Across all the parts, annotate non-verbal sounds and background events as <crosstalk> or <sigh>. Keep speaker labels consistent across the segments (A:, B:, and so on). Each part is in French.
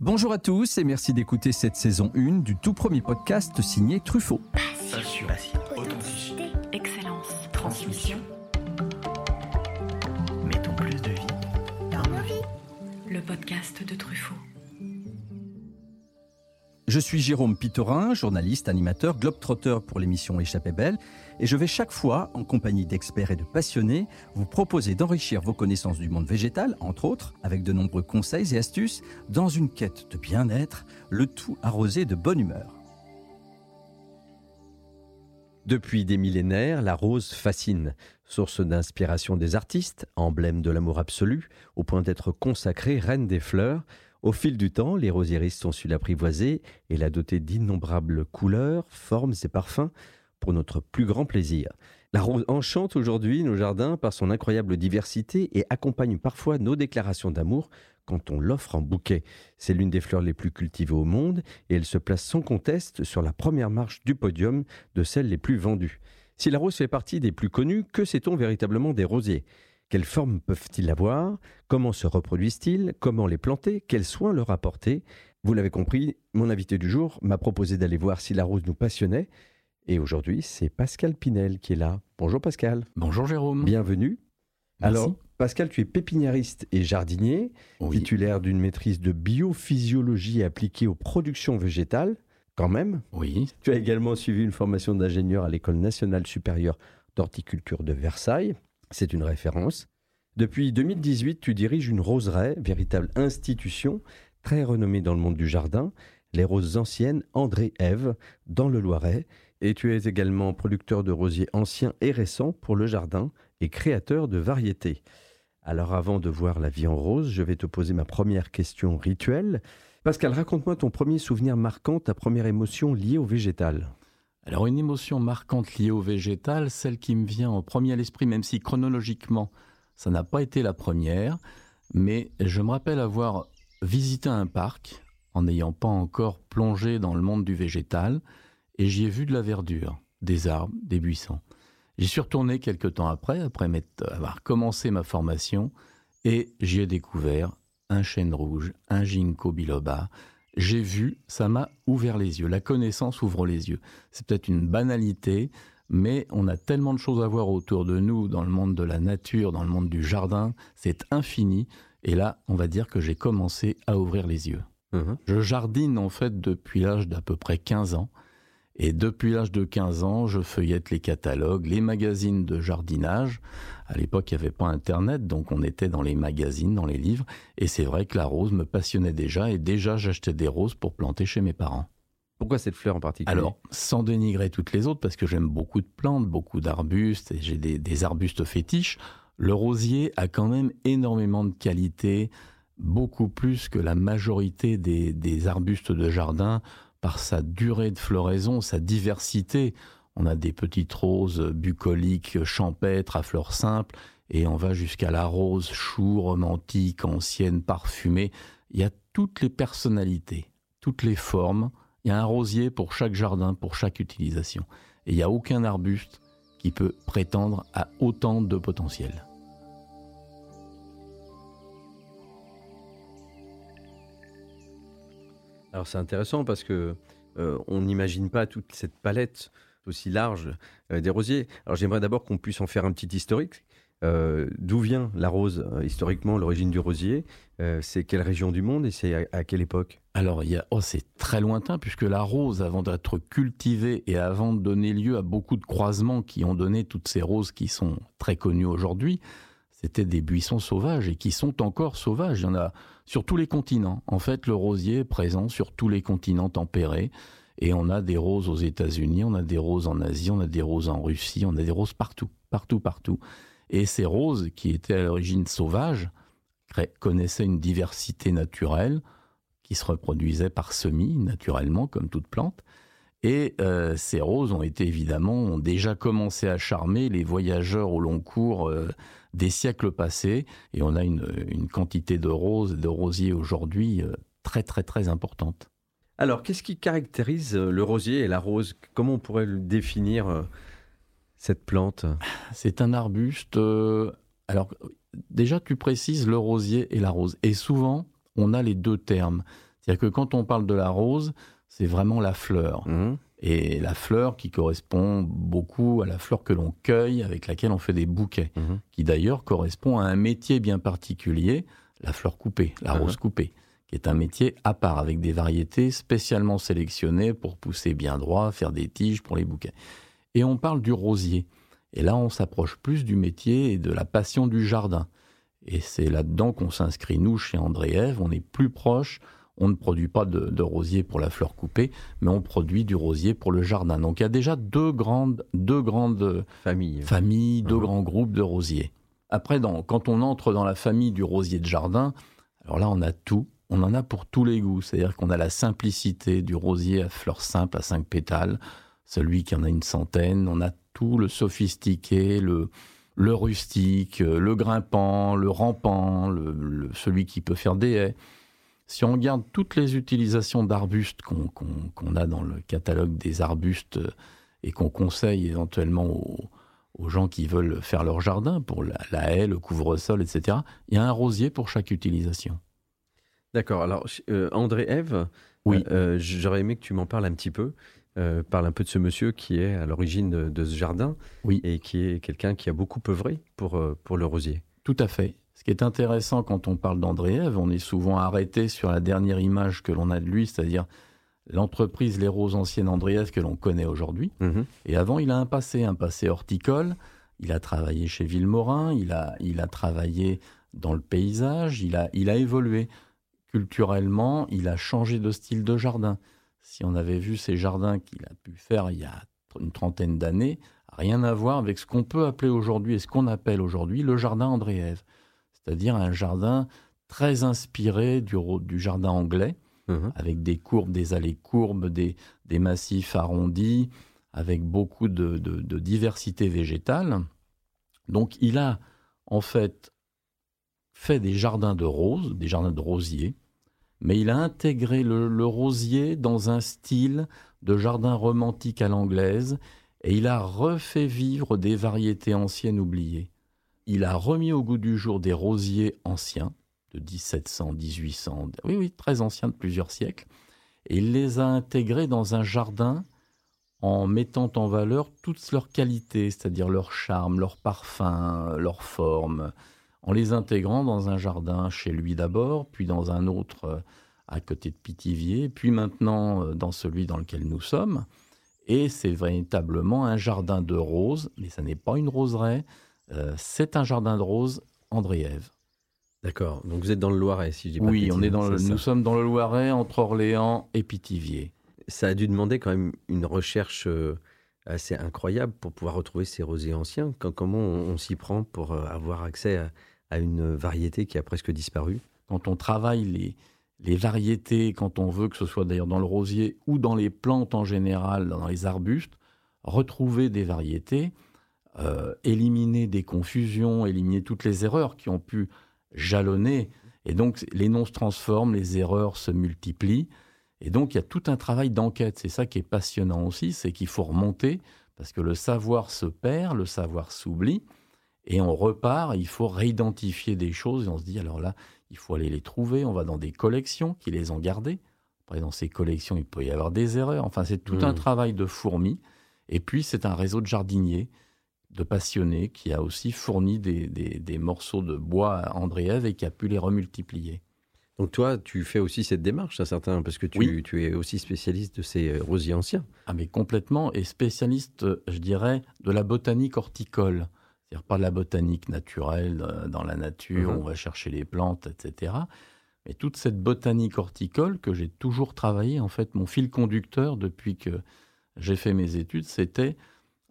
A: Bonjour à tous et merci d'écouter cette saison 1 du tout premier podcast signé Truffaut.
B: Passion, authenticité, excellence, transmission. Mettons plus de vie dans nos vies.
C: Le podcast de Truffaut.
A: Je suis Jérôme Pitorin, journaliste, animateur, globetrotter pour l'émission Échappée Belle, et je vais chaque fois, en compagnie d'experts et de passionnés, vous proposer d'enrichir vos connaissances du monde végétal, entre autres, avec de nombreux conseils et astuces, dans une quête de bien-être, le tout arrosé de bonne humeur.
D: Depuis des millénaires, la rose fascine, source d'inspiration des artistes, emblème de l'amour absolu, au point d'être consacrée reine des fleurs, au fil du temps, les rosiéristes ont su l'apprivoiser et la doter d'innombrables couleurs, formes et parfums pour notre plus grand plaisir. La rose enchante aujourd'hui nos jardins par son incroyable diversité et accompagne parfois nos déclarations d'amour quand on l'offre en bouquet. C'est l'une des fleurs les plus cultivées au monde et elle se place sans conteste sur la première marche du podium de celles les plus vendues. Si la rose fait partie des plus connues, que sait-on véritablement des rosiers? Quelles formes peuvent-ils avoir? Comment se reproduisent-ils? Comment les planter? Quels soins leur apporter? Vous l'avez compris, mon invité du jour m'a proposé d'aller voir si la rose nous passionnait. Et aujourd'hui, c'est Pascal Pinel qui est là. Bonjour Pascal.
E: Bonjour Jérôme.
D: Bienvenue. Alors, Pascal, tu es pépiniériste et jardinier, titulaire d'une maîtrise de biophysiologie appliquée aux productions végétales, quand même.
E: Oui.
D: Tu as également suivi une formation d'ingénieur à l'École nationale supérieure d'horticulture de Versailles. C'est une référence. Depuis 2018, tu diriges une roseraie, véritable institution, très renommée dans le monde du jardin, les roses anciennes André Ève, dans le Loiret, et tu es également producteur de rosiers anciens et récents pour le jardin et créateur de variétés. Alors avant de voir la vie en rose, je vais te poser ma première question rituelle. Pascal, raconte-moi ton premier souvenir marquant, ta première émotion liée au végétal.
E: Alors une émotion marquante liée au végétal, celle qui me vient en premier à l'esprit, même si chronologiquement ça n'a pas été la première, mais je me rappelle avoir visité un parc en n'ayant pas encore plongé dans le monde du végétal, et j'y ai vu de la verdure, des arbres, des buissons. J'y suis retourné quelques temps après, après avoir commencé ma formation, et j'y ai découvert un chêne rouge, un ginkgo biloba, j'ai vu, ça m'a ouvert les yeux. La connaissance ouvre les yeux. C'est peut-être une banalité, mais on a tellement de choses à voir autour de nous, dans le monde de la nature, dans le monde du jardin, c'est infini. Et là, on va dire que j'ai commencé à ouvrir les yeux. Mmh Je jardine en fait depuis l'âge d'à peu près 15 ans. Et depuis l'âge de 15 ans, je feuillette les catalogues, les magazines de jardinage. À l'époque, il n'y avait pas Internet, donc on était dans les magazines, dans les livres. Et c'est vrai que la rose me passionnait déjà, et déjà j'achetais des roses pour planter chez mes parents.
D: Pourquoi cette fleur en particulier?
E: Alors, sans dénigrer toutes les autres, parce que j'aime beaucoup de plantes, beaucoup d'arbustes, et j'ai des, arbustes fétiches, le rosier a quand même énormément de qualités, beaucoup plus que la majorité des arbustes de jardin par sa durée de floraison, sa diversité. On a des petites roses bucoliques, champêtres, à fleurs simples, et on va jusqu'à la rose chou, romantique, ancienne, parfumée. Il y a toutes les personnalités, toutes les formes. Il y a un rosier pour chaque jardin, pour chaque utilisation. Et il n'y a aucun arbuste qui peut prétendre à autant de potentiel.
D: Alors c'est intéressant parce que euh, on n'imagine pas toute cette palette aussi large euh, des rosiers. Alors j'aimerais d'abord qu'on puisse en faire un petit historique. Euh, d'où vient la rose historiquement, l'origine du rosier? C'est quelle région du monde et c'est à, quelle époque?
E: Alors il y a, oh, c'est très lointain puisque la rose, avant d'être cultivée et avant de donner lieu à beaucoup de croisements qui ont donné toutes ces roses qui sont très connues aujourd'hui, c'était des buissons sauvages et qui sont encore sauvages. Il y en a sur tous les continents. En fait, le rosier est présent sur tous les continents tempérés. Et on a des roses aux États-Unis, on a des roses en Asie, on a des roses en Russie, on a des roses partout, partout, partout. Et ces roses, qui étaient à l'origine sauvages, connaissaient une diversité naturelle qui se reproduisait par semis, naturellement, comme toute plante. Et euh, ces roses ont été évidemment, ont déjà commencé à charmer les voyageurs au long cours euh, des siècles passés. Et on a une, quantité de roses, de rosiers aujourd'hui euh, très très très importante.
D: Alors, qu'est-ce qui caractérise le rosier et la rose? Comment on pourrait le définir, cette plante? <sighs>
E: C'est un arbuste. alors, déjà, tu précises le rosier et la rose. Et souvent, on a les deux termes. C'est-à-dire que quand on parle de la rose, c'est vraiment la fleur.
D: Mhm.
E: Et la fleur qui correspond beaucoup à la fleur que l'on cueille, avec laquelle on fait des bouquets,
D: Mhm.
E: qui d'ailleurs correspond à un métier bien particulier, la fleur coupée, la
D: Mhm.
E: rose coupée, qui est un métier à part, avec des variétés spécialement sélectionnées pour pousser bien droit, faire des tiges pour les bouquets. Et on parle du rosier. Et là, on s'approche plus du métier et de la passion du jardin. Et c'est là-dedans qu'on s'inscrit, nous, chez André Ève. On est plus proche. On ne produit pas de, de rosier pour la fleur coupée, mais on produit du rosier pour le jardin. Donc il y a déjà deux grandes, deux grandes
D: Famille.
E: familles, deux
D: Mhm.
E: grands groupes de rosiers. Après, dans- quand on entre dans la famille du rosier de jardin, alors là, on a tout. On en a pour tous les goûts. C'est-à-dire qu'on a la simplicité du rosier à fleurs simples, à cinq pétales, celui qui en a une centaine. On a tout le sophistiqué, le, le rustique, le grimpant, le rampant, le- le- celui qui peut faire des haies. Si on regarde toutes les utilisations d'arbustes qu'on a dans le catalogue des arbustes euh, et qu'on conseille éventuellement aux, aux gens qui veulent faire leur jardin pour la, la haie, le couvre-sol, etc., il y a un rosier pour chaque utilisation.
D: D'accord. Alors, euh, André Eve,
E: Oui.
D: euh, j'aurais aimé que tu m'en parles un petit peu. Euh, parle un peu de ce monsieur qui est à l'origine de, de ce jardin
E: Oui.
D: et qui est quelqu'un qui a beaucoup œuvré pour, pour le rosier.
E: Tout à fait. Ce qui est intéressant quand on parle d'André Ève, on est souvent arrêté sur la dernière image que l'on a de lui, c'est-à-dire l'entreprise Les Roses Anciennes André Ève que l'on connaît aujourd'hui.
D: Mhm.
E: Et avant, il a un passé, un passé horticole. Il a travaillé chez Villemorin, il a, il a travaillé dans le paysage, il a, il a évolué culturellement, il a changé de style de jardin. Si on avait vu ces jardins qu'il a pu faire il y a une trentaine d'années, rien à voir avec ce qu'on peut appeler aujourd'hui et ce qu'on appelle aujourd'hui le jardin André Ève. C'est-à-dire un jardin très inspiré du, jardin anglais,
D: Mhm.
E: avec des courbes, des allées courbes, des, des massifs arrondis, avec beaucoup de, de- de diversité végétale. Donc il a en fait fait des jardins de roses, des jardins de rosiers, mais il a intégré le, le rosier dans un style de jardin romantique à l'anglaise, et il a refait vivre des variétés anciennes oubliées. Il a remis au goût du jour des rosiers anciens, de 1700, 1800, oui, oui, très anciens de plusieurs siècles, et il les a intégrés dans un jardin en mettant en valeur toutes leurs qualités, c'est-à-dire leur charme, leur parfum, leur forme, en les intégrant dans un jardin chez lui d'abord, puis dans un autre euh, à côté de Pithiviers, puis maintenant euh, dans celui dans lequel nous sommes. Et c'est véritablement un jardin de roses, mais ça n'est pas une roseraie, euh, c'est un jardin de roses André Ève.
D: D'accord. Donc vous êtes dans le Loiret, si je dis pas
E: Oui, on est dans le- nous sommes dans le Loiret, entre Orléans et Pithiviers.
D: Ça a dû demander quand même une recherche euh, assez incroyable pour pouvoir retrouver ces rosiers anciens. Quand- comment on, on s'y prend pour euh, avoir accès à, à une variété qui a presque disparu?
E: Quand on travaille les, les variétés, quand on veut que ce soit d'ailleurs dans le rosier ou dans les plantes en général, dans les arbustes, retrouver des variétés, euh, éliminer des confusions, éliminer toutes les erreurs qui ont pu jalonner. Et donc les noms se transforment, les erreurs se multiplient. Et donc il y a tout un travail d'enquête. C'est ça qui est passionnant aussi, c'est qu'il faut remonter, parce que le savoir se perd, le savoir s'oublie. Et on repart, il faut réidentifier des choses et on se dit alors là, il faut aller les trouver. On va dans des collections qui les ont gardées. Après, dans ces collections, il peut y avoir des erreurs. Enfin, c'est tout
D: Mmh.
E: un travail de fourmi. Et puis, c'est un réseau de jardiniers, de passionnés, qui a aussi fourni des, des- des morceaux de bois à André Ève et qui a pu les remultiplier.
D: Donc toi, tu fais aussi cette démarche, à certains, parce que tu,
E: Oui.
D: tu es aussi spécialiste de ces euh, rosiers anciens.
E: Ah, mais complètement, et spécialiste, euh, je dirais, de la botanique horticole. C'est-à-dire pas de la botanique naturelle, euh, dans la nature, où on va chercher les plantes, etc. Mais toute cette botanique horticole que j'ai toujours travaillé, en fait, mon fil conducteur depuis que j'ai fait mes études, c'était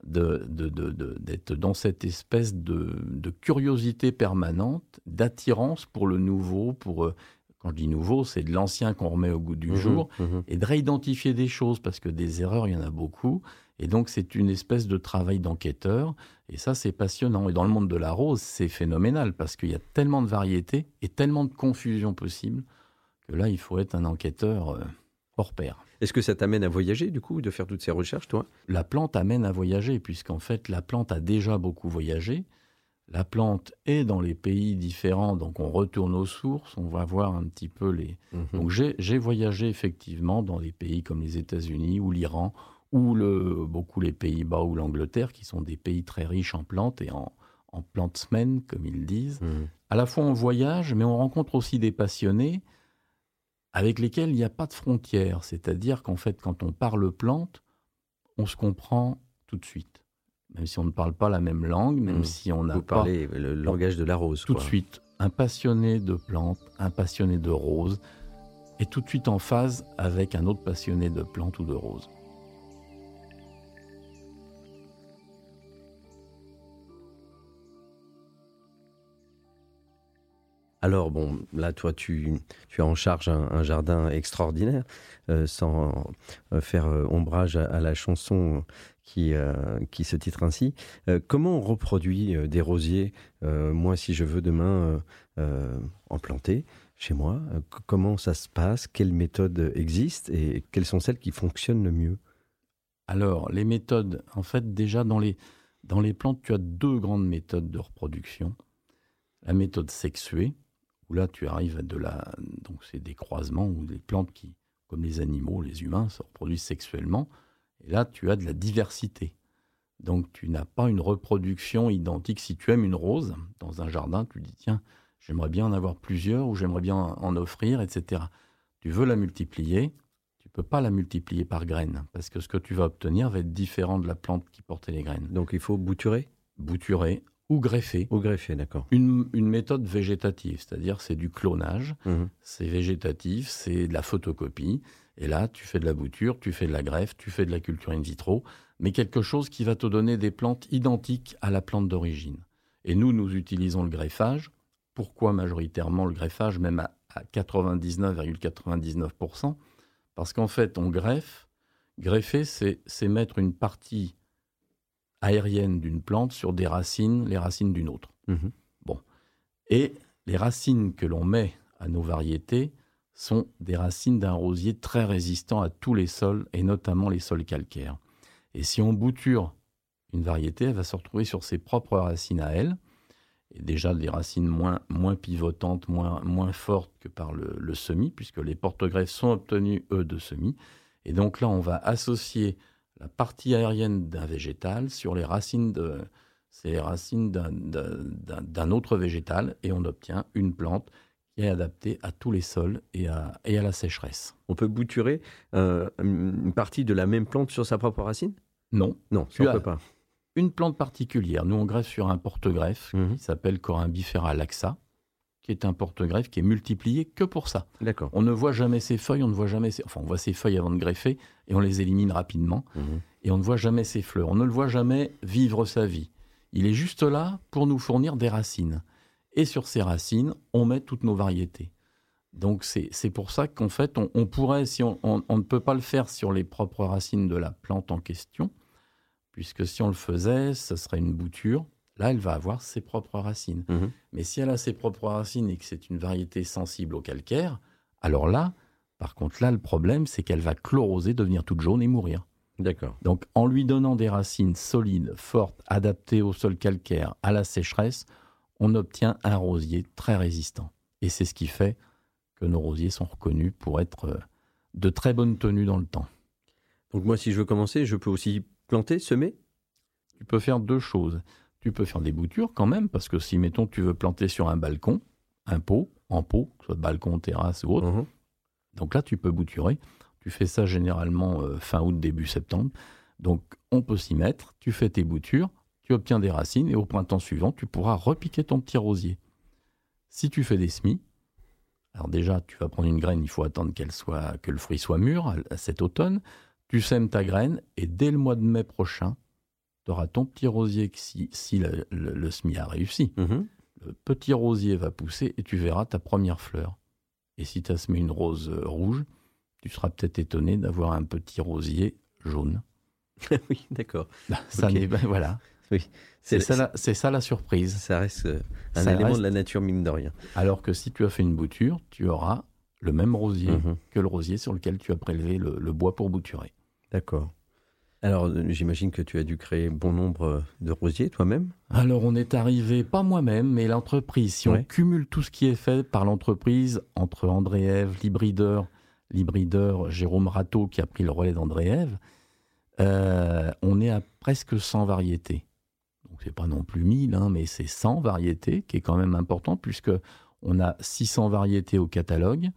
E: de- de- d'être dans cette espèce de, de curiosité permanente, d'attirance pour le nouveau, pour, euh, quand je dis nouveau, c'est de l'ancien qu'on remet au goût du
D: Mhm,
E: jour,
D: mhm.
E: et de réidentifier des choses, parce que des erreurs, il y en a beaucoup. Et donc, c'est une espèce de travail d'enquêteur. Et ça, c'est passionnant. Et dans le monde de la rose, c'est phénoménal, parce qu'il y a tellement de variétés et tellement de confusion possible, que là, il faut être un enquêteur euh, hors pair.
D: Est-ce que ça t'amène à voyager, du coup, de faire toutes ces recherches, toi?
E: La plante amène à voyager, puisqu'en fait, la plante a déjà beaucoup voyagé. la plante est dans les pays différents, donc on retourne aux sources, on va voir un petit peu les...
D: Mhm.
E: Donc j'ai voyagé effectivement dans des pays comme les États-Unis ou l'Iran ou le, beaucoup les Pays-Bas ou l'Angleterre, qui sont des pays très riches en plantes et en, en plantes semaines, comme ils disent.
D: Mhm.
E: À la fois on voyage, mais on rencontre aussi des passionnés avec lesquels il n'y a pas de frontières. C'est-à-dire qu'en fait, quand on parle plantes, on se comprend tout de suite. Même si on ne parle pas la même langue, même
D: Mhm.
E: si on n'a
D: Vous
E: pas
D: parlez le langage de la rose.
E: tout
D: quoi.
E: de suite un passionné de plantes, un passionné de roses, est tout de suite en phase avec un autre passionné de plantes ou de roses.
D: Alors bon, là toi tu, as en charge un, jardin extraordinaire, euh, sans euh, faire euh, ombrage à, la chanson qui, qui se titre ainsi. Comment on reproduit des rosiers Moi, si je veux demain en planter chez moi, comment ça se passe Quelles méthodes existent et quelles sont celles qui fonctionnent le mieux?
E: Alors, les méthodes, en fait, déjà dans les, dans les plantes, tu as deux grandes méthodes de reproduction. La méthode sexuée, où là tu arrives à de la. Donc, c'est des croisements où les plantes qui, comme les animaux, les humains, se reproduisent sexuellement. Et là, tu as de la diversité. Donc, tu n'as pas une reproduction identique. Si tu aimes une rose dans un jardin, tu dis tiens, j'aimerais bien en avoir plusieurs ou j'aimerais bien en offrir, etc. Tu veux la multiplier, tu peux pas la multiplier par graines parce que ce que tu vas obtenir va être différent de la plante qui portait les graines.
D: Donc il faut bouturer?
E: Bouturer ou greffer.
D: ou greffer, d'accord.
E: Une, une méthode végétative, c'est-à-dire c'est du clonage,
D: Mhm.
E: c'est végétatif, c'est de la photocopie. Et là, tu fais de la bouture, tu fais de la greffe, tu fais de la culture in vitro, mais quelque chose qui va te donner des plantes identiques à la plante d'origine. Et nous, nous utilisons le greffage. Pourquoi majoritairement le greffage, même à, à 99,99% Parce qu'en fait, on greffe. Greffer, c'est mettre une partie aérienne d'une plante sur des racines, les racines d'une autre.
D: Mhm.
E: Et les racines que l'on met à nos variétés sont des racines d'un rosier très résistant à tous les sols, et notamment les sols calcaires. Et si on bouture une variété, elle va se retrouver sur ses propres racines à elle, et déjà des racines moins, moins pivotantes, moins, moins fortes que par le, le semis, puisque les porte-greffes sont obtenus, eux, de semis. Et donc là, on va associer la partie aérienne d'un végétal sur les racines de, c'est les racines d'un- d'un d'un- d'un autre végétal et on obtient une plante qui est adaptée à tous les sols et à, et à la sécheresse.
D: On peut bouturer euh, une partie de la même plante sur sa propre racine?
E: Non,
D: Non, ça on peut pas.
E: une plante particulière. Nous, on greffe sur un porte-greffe
D: Mhm.
E: qui s'appelle Corymbifera laxa, qui est un porte-greffe qui est multiplié que pour ça.
D: D'accord.
E: On ne voit jamais ses feuilles, on ne voit jamais ses... Enfin, on voit ses feuilles avant de greffer et on les élimine rapidement.
D: Mhm.
E: et on ne voit jamais ses fleurs. On ne le voit jamais vivre sa vie. Il est juste là pour nous fournir des racines. Et sur ces racines, on met toutes nos variétés. Donc c'est c'est pour ça qu'en fait, on, on pourrait, si on, on- on ne peut pas le faire sur les propres racines de la plante en question, puisque si on le faisait, ce serait une bouture. Là, elle va avoir ses propres racines.
D: Mhm.
E: Mais si elle a ses propres racines et que c'est une variété sensible au calcaire, alors là, par contre, là, le problème, c'est qu'elle va chloroser, devenir toute jaune et mourir.
D: D'accord.
E: Donc, en lui donnant des racines solides, fortes, adaptées au sol calcaire, à la sécheresse, on obtient un rosier très résistant. Et c'est ce qui fait que nos rosiers sont reconnus pour être euh, de très bonne tenue dans le temps.
D: Donc moi, si je veux commencer, je peux aussi planter, semer?
E: Tu peux faire deux choses. Tu peux faire des boutures quand même, parce que si, mettons, tu veux planter sur un balcon, un pot, en pot, que ce soit balcon, terrasse ou autre,
D: Mhm.
E: Donc là, tu peux bouturer. Tu fais ça généralement euh, fin août, début septembre. Donc on peut s'y mettre. Tu fais tes boutures, tu obtiens des racines et au printemps suivant, tu pourras repiquer ton petit rosier. Si tu fais des semis, alors déjà, tu vas prendre une graine, il faut attendre qu'elle soit, que le fruit soit mûr à- à cet automne. Tu sèmes ta graine et dès le mois de mai prochain, tu auras ton petit rosier si, si le, le- le semis a réussi
D: Mhm.
E: le petit rosier va pousser et tu verras ta première fleur. Et si tu as semé une rose euh, rouge, tu seras peut-être étonné d'avoir un petit rosier jaune. <laughs>
D: oui, d'accord. <laughs>
E: Ça ben, voilà.
D: Oui.
E: C'est ça, la- c'est ça la surprise.
D: Ça reste euh, un
E: Ça
D: élément
E: reste-
D: de la nature, mine de rien.
E: Alors que si tu as fait une bouture, tu auras le même rosier
D: Mhm.
E: que le rosier sur lequel tu as prélevé le, le bois pour bouturer.
D: D'accord. Alors, j'imagine que tu as dû créer bon nombre de rosiers toi-même
E: Alors, on est arrivé, pas moi-même, mais l'entreprise. Si on cumule tout ce qui est fait par l'entreprise, entre André-Ève, l'hybrideur, l'hybrideur Jérôme Rateau qui a pris le relais d'André-Ève, euh, on est à presque 100 variétés. Donc, c'est pas non plus 1000, hein, mais c'est 100 variétés, qui est quand même important, puisque on a 600 variétés au catalogue.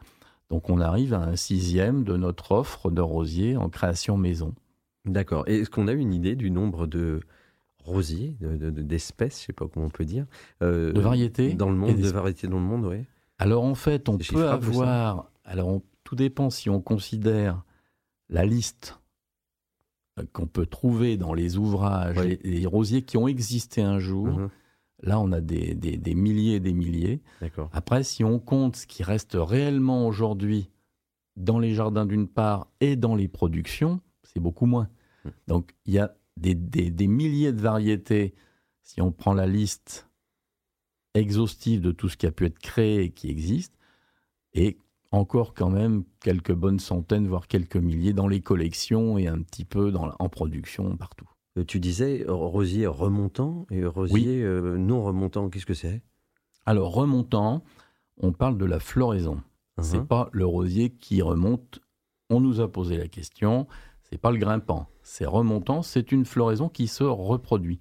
E: Donc, on arrive à un sixième de notre offre de rosiers en création maison.
D: D'accord. Et est-ce qu'on a une idée du nombre de rosiers, d'espèces, de, je ne sais pas comment on peut dire
E: euh, De variétés
D: Dans le monde, de variétés dans le monde, oui.
E: Alors en fait, on peut avoir... Alors tout dépend si on considère la liste euh, qu'on peut trouver dans les ouvrages, les, rosiers qui ont existé un jour. Mhm. Là, on a des, des milliers et des milliers. Après, si on compte ce qui reste réellement aujourd'hui dans les jardins d'une part et dans les productions, c'est beaucoup moins. Hmm. Donc il y a des, des, milliers de variétés. Si on prend la liste exhaustive de tout ce qui a pu être créé et qui existe, et encore quand même quelques bonnes centaines, voire quelques milliers dans les collections et un petit peu dans, en production partout.
D: Euh, tu disais rosier remontant et rosier euh, non remontant, qu'est-ce que c'est?
E: Alors remontant, on parle de la floraison. Ce uh-huh. C'est pas le rosier qui remonte. On nous a posé la question c'est pas le grimpant, c'est remontant, c'est une floraison qui se reproduit.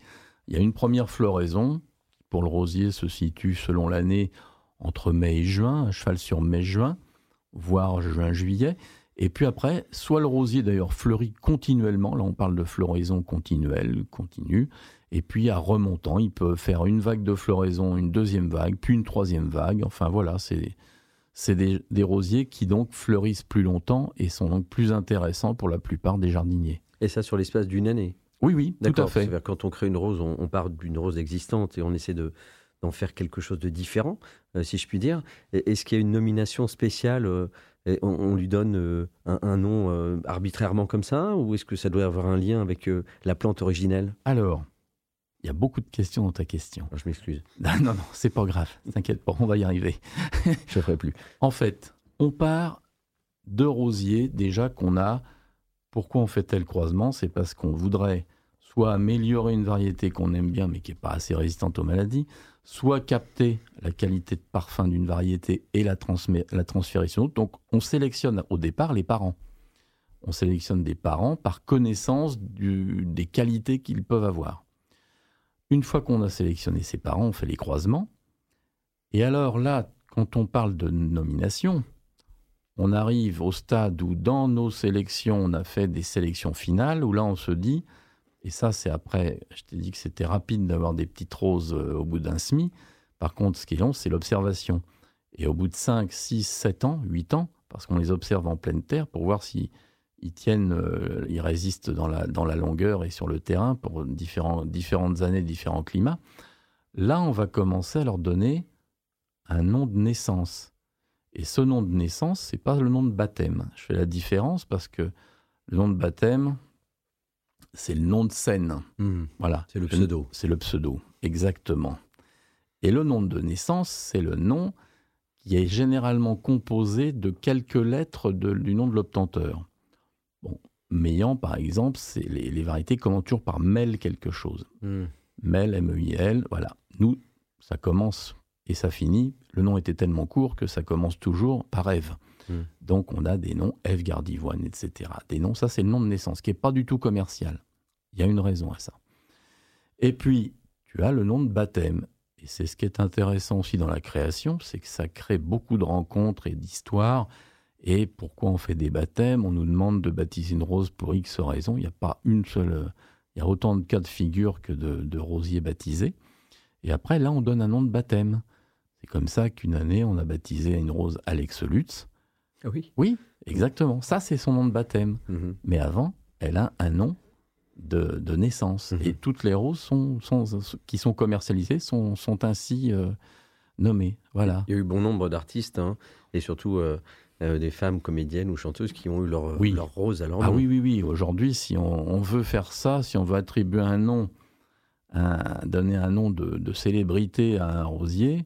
E: Il y a une première floraison, pour le rosier se situe selon l'année entre mai et juin, à cheval sur mai-juin, voire juin-juillet. Et puis après, soit le rosier d'ailleurs fleurit continuellement, là on parle de floraison continuelle, continue, et puis à remontant, il peut faire une vague de floraison, une deuxième vague, puis une troisième vague, enfin voilà, c'est c'est des, rosiers qui donc fleurissent plus longtemps et sont donc plus intéressants pour la plupart des jardiniers.
D: Et ça sur l'espace d'une année
E: Oui, oui, tout à fait.
D: Quand on crée une rose, on, part d'une rose existante et on essaie de, d'en faire quelque chose de différent, euh, si je puis dire. Est-ce qu'il y a une nomination spéciale euh, et on, lui donne euh, un, nom arbitrairement comme ça Ou est-ce que ça doit avoir un lien avec la plante originelle?
E: Alors, il y a beaucoup de questions dans ta question.
D: Je m'excuse. <laughs>
E: Non, non, non, c'est pas grave. T'inquiète pas, on va y arriver.
D: Je ne ferai plus. <laughs>
E: En fait, on part de rosiers déjà qu'on a. Pourquoi on fait tel croisement? C'est parce qu'on voudrait soit améliorer une variété qu'on aime bien mais qui n'est pas assez résistante aux maladies, soit capter la qualité de parfum d'une variété et la, la transférer sur autre. Donc on sélectionne au départ les parents. On sélectionne des parents par connaissance des qualités qu'ils peuvent avoir. Une fois qu'on a sélectionné ses parents, on fait les croisements. Et alors là, quand on parle de nomination, on arrive au stade où dans nos sélections, on a fait des sélections finales, où là on se dit, et ça c'est après, je t'ai dit que c'était rapide d'avoir des petites roses euh, au bout d'un SMI, par contre ce qui est long, c'est l'observation. Et au bout de 5, 6, 7 ans, 8 ans, parce qu'on les observe en pleine terre pour voir si ils tiennent, euh, ils résistent dans la, dans la longueur et sur le terrain pour différents, différentes années, différents climats. Là, on va commencer à leur donner un nom de naissance. Et ce nom de naissance, c'est pas le nom de baptême. Je fais la différence parce que le nom de baptême, c'est le nom de scène.
D: Hmm. voilà. C'est le pseudo.
E: C'est le pseudo, exactement. Et le nom de naissance, c'est le nom qui est généralement composé de quelques lettres du nom de l'obtenteur. Bon, par exemple, c'est les, variétés commencent toujours par Mel quelque chose. Hmm. Mel, M-E-I-L, voilà. Nous, ça commence et ça finit. Le nom était tellement court que ça commence toujours par Eve. Hmm. Donc on a des noms Eve Gardivoine, etc. Des noms, ça c'est le nom de naissance, qui n'est pas du tout commercial. Il y a une raison à ça. Et puis, tu as le nom de baptême. Et c'est ce qui est intéressant aussi dans la création, c'est que ça crée beaucoup de rencontres et d'histoires et pourquoi on fait des baptêmes? On nous demande de baptiser une rose pour X raisons. Il n'y a pas une seule. Il y a autant de cas de figure que de, rosiers baptisés. Et après, là, on donne un nom de baptême. C'est comme ça qu'une année, on a baptisé une rose Alex Lutz.
D: Ah oui
E: Oui, exactement. Ça, c'est son nom de baptême. Mhm. Mais avant, elle a un nom de, naissance. Mhm. Et toutes les roses sont, qui sont commercialisées sont, ainsi euh, nommées. Voilà.
D: Il y a eu bon nombre d'artistes, hein, et surtout euh, euh, des femmes comédiennes ou chanteuses qui ont eu leur, leur rose à leur
E: ah, oui, oui, oui. Aujourd'hui, si on, veut faire ça, si on veut attribuer un nom, donner un nom de, célébrité à un rosier,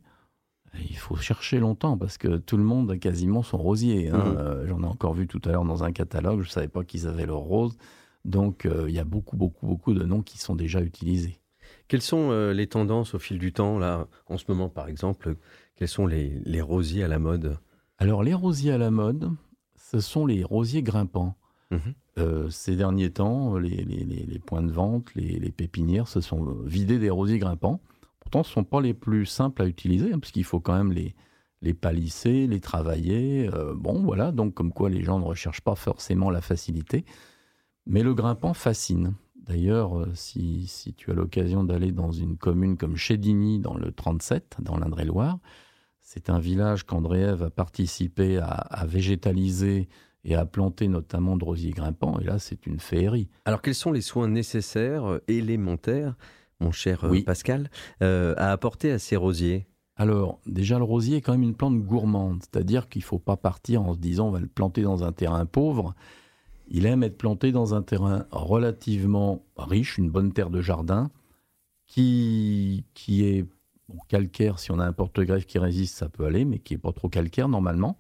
E: il faut chercher longtemps parce que tout le monde a quasiment son rosier. Hein. Mmh. Euh, j'en ai encore vu tout à l'heure dans un catalogue, je ne savais pas qu'ils avaient leur rose. Donc euh, il y a beaucoup, beaucoup, beaucoup de noms qui sont déjà utilisés.
D: Quelles sont euh, les tendances au fil du temps, là, en ce moment par exemple? Quels sont les, les rosiers à la mode?
E: Alors les rosiers à la mode, ce sont les rosiers grimpants.
D: Mhm.
E: Euh, ces derniers temps, les, les- les- les points de vente, les, pépinières se sont vidés des rosiers grimpants. Pourtant, ce ne sont pas les plus simples à utiliser, hein, parce qu'il faut quand même les, les palisser, les travailler. Euh, bon, voilà, donc comme quoi les gens ne recherchent pas forcément la facilité. Mais le grimpant fascine. D'ailleurs, euh, si, si tu as l'occasion d'aller dans une commune comme Chédigny, dans le 37, dans l'Indre-et-Loire, c'est un village qu'Andréève a participé à, à végétaliser et à planter notamment de rosiers grimpants. Et là, c'est une féerie.
D: Alors, quels sont les soins nécessaires, euh, élémentaires, mon cher euh,
E: Oui.
D: Pascal, euh, à apporter à ces rosiers?
E: Alors, déjà, le rosier est quand même une plante gourmande, c'est-à-dire qu'il ne faut pas partir en se disant on va le planter dans un terrain pauvre. Il aime être planté dans un terrain relativement riche, une bonne terre de jardin, qui, qui est calcaire. Si on a un porte-greffe qui résiste, ça peut aller, mais qui n'est pas trop calcaire normalement.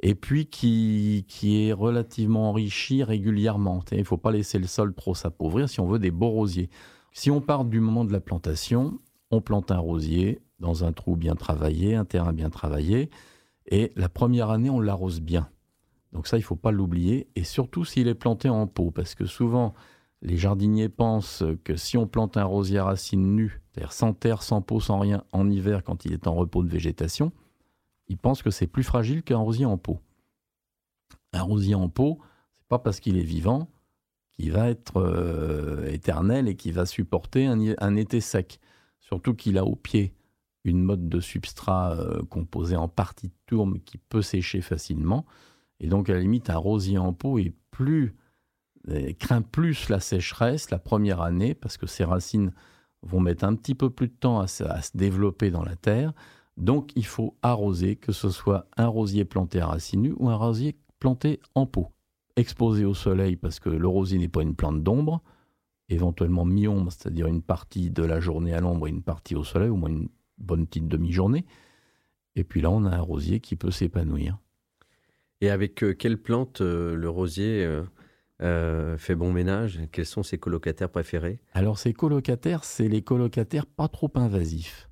E: Et puis qui, qui est relativement enrichi régulièrement. Il ne faut pas laisser le sol trop s'appauvrir si on veut des beaux rosiers. Si on part du moment de la plantation, on plante un rosier dans un trou bien travaillé, un terrain bien travaillé, et la première année, on l'arrose bien. Donc ça, il ne faut pas l'oublier, et surtout s'il est planté en pot, parce que souvent, les jardiniers pensent que si on plante un rosier à racines nues, c'est-à-dire sans terre, sans pot, sans rien, en hiver, quand il est en repos de végétation, ils pensent que c'est plus fragile qu'un rosier en pot. Un rosier en pot, c'est pas parce qu'il est vivant qu'il va être euh, éternel et qui va supporter un, été sec. Surtout qu'il a au pied une mode de substrat euh, composé en partie de tourbe qui peut sécher facilement. Et donc, à la limite, un rosier en pot est plus, euh, craint plus la sécheresse la première année parce que ses racines vont mettre un petit peu plus de temps à se, développer dans la terre. Donc, il faut arroser, que ce soit un rosier planté à racines nues ou un rosier planté en pot. Exposé au soleil parce que le rosier n'est pas une plante d'ombre, éventuellement mi-ombre, c'est-à-dire une partie de la journée à l'ombre et une partie au soleil, au moins une bonne petite demi-journée. Et puis là, on a un rosier qui peut s'épanouir.
D: Et avec euh, quelle plante euh, le rosier euh, euh, fait bon ménage Quels sont ses colocataires préférés?
E: Alors ces colocataires, c'est les colocataires pas trop invasifs.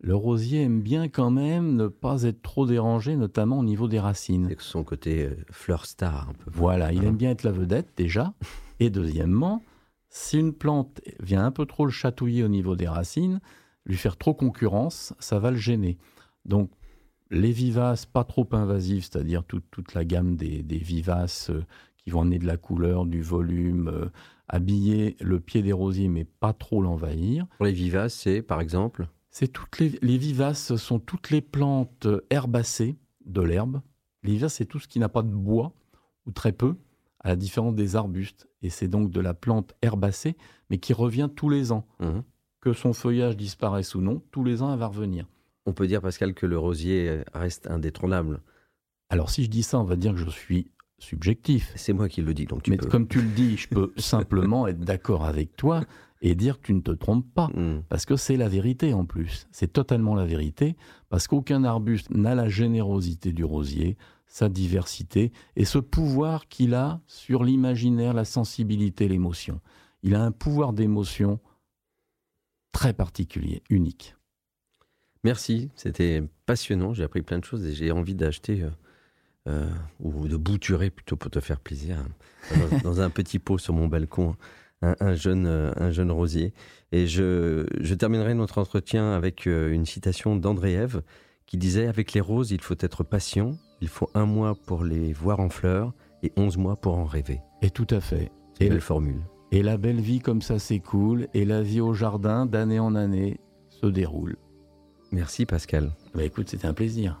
E: Le rosier aime bien quand même ne pas être trop dérangé, notamment au niveau des racines.
D: C'est son côté euh, fleur star un peu.
E: Voilà, il
D: Ah.
E: aime bien être la vedette déjà. <laughs> Et deuxièmement, si une plante vient un peu trop le chatouiller au niveau des racines, lui faire trop concurrence, ça va le gêner. Donc les vivaces pas trop invasives, c'est-à-dire toute, toute la gamme des, des vivaces euh, qui vont amener de la couleur, du volume, euh, habiller le pied des rosiers mais pas trop l'envahir.
D: Pour les vivaces, c'est par exemple
E: C'est toutes les, les vivaces, ce sont toutes les plantes herbacées de l'herbe. Les vivaces, c'est tout ce qui n'a pas de bois, ou très peu, à la différence des arbustes. Et c'est donc de la plante herbacée, mais qui revient tous les ans.
D: Mhm.
E: Que son feuillage disparaisse ou non, tous les ans, elle va revenir.
D: On peut dire, Pascal, que le rosier reste indétrônable.
E: Alors si je dis ça, on va dire que je suis subjectif.
D: C'est moi qui le dis, donc tu
E: mais
D: peux.
E: comme tu le dis, je peux <laughs> simplement être d'accord avec toi et dire que tu ne te trompes pas.
D: Mhm.
E: Parce que c'est la vérité en plus. C'est totalement la vérité. Parce qu'aucun arbuste n'a la générosité du rosier, sa diversité et ce pouvoir qu'il a sur l'imaginaire, la sensibilité, l'émotion. Il a un pouvoir d'émotion très particulier, unique.
D: Merci, c'était passionnant. J'ai appris plein de choses et j'ai envie d'acheter euh, ou de bouturer plutôt pour te faire plaisir hein, dans, dans un petit pot sur mon balcon un, un jeune, euh, un jeune rosier. Et je, je terminerai notre entretien avec euh, une citation d'André Ève qui disait Avec les roses, il faut être patient. Il faut un mois pour les voir en fleurs et onze mois pour en rêver.
E: Et tout à fait.
D: C'est une belle formule.
E: et la belle vie comme ça s'écoule et la vie au jardin d'année en année se déroule.
D: Merci Pascal.
E: Bah écoute, c'était un plaisir.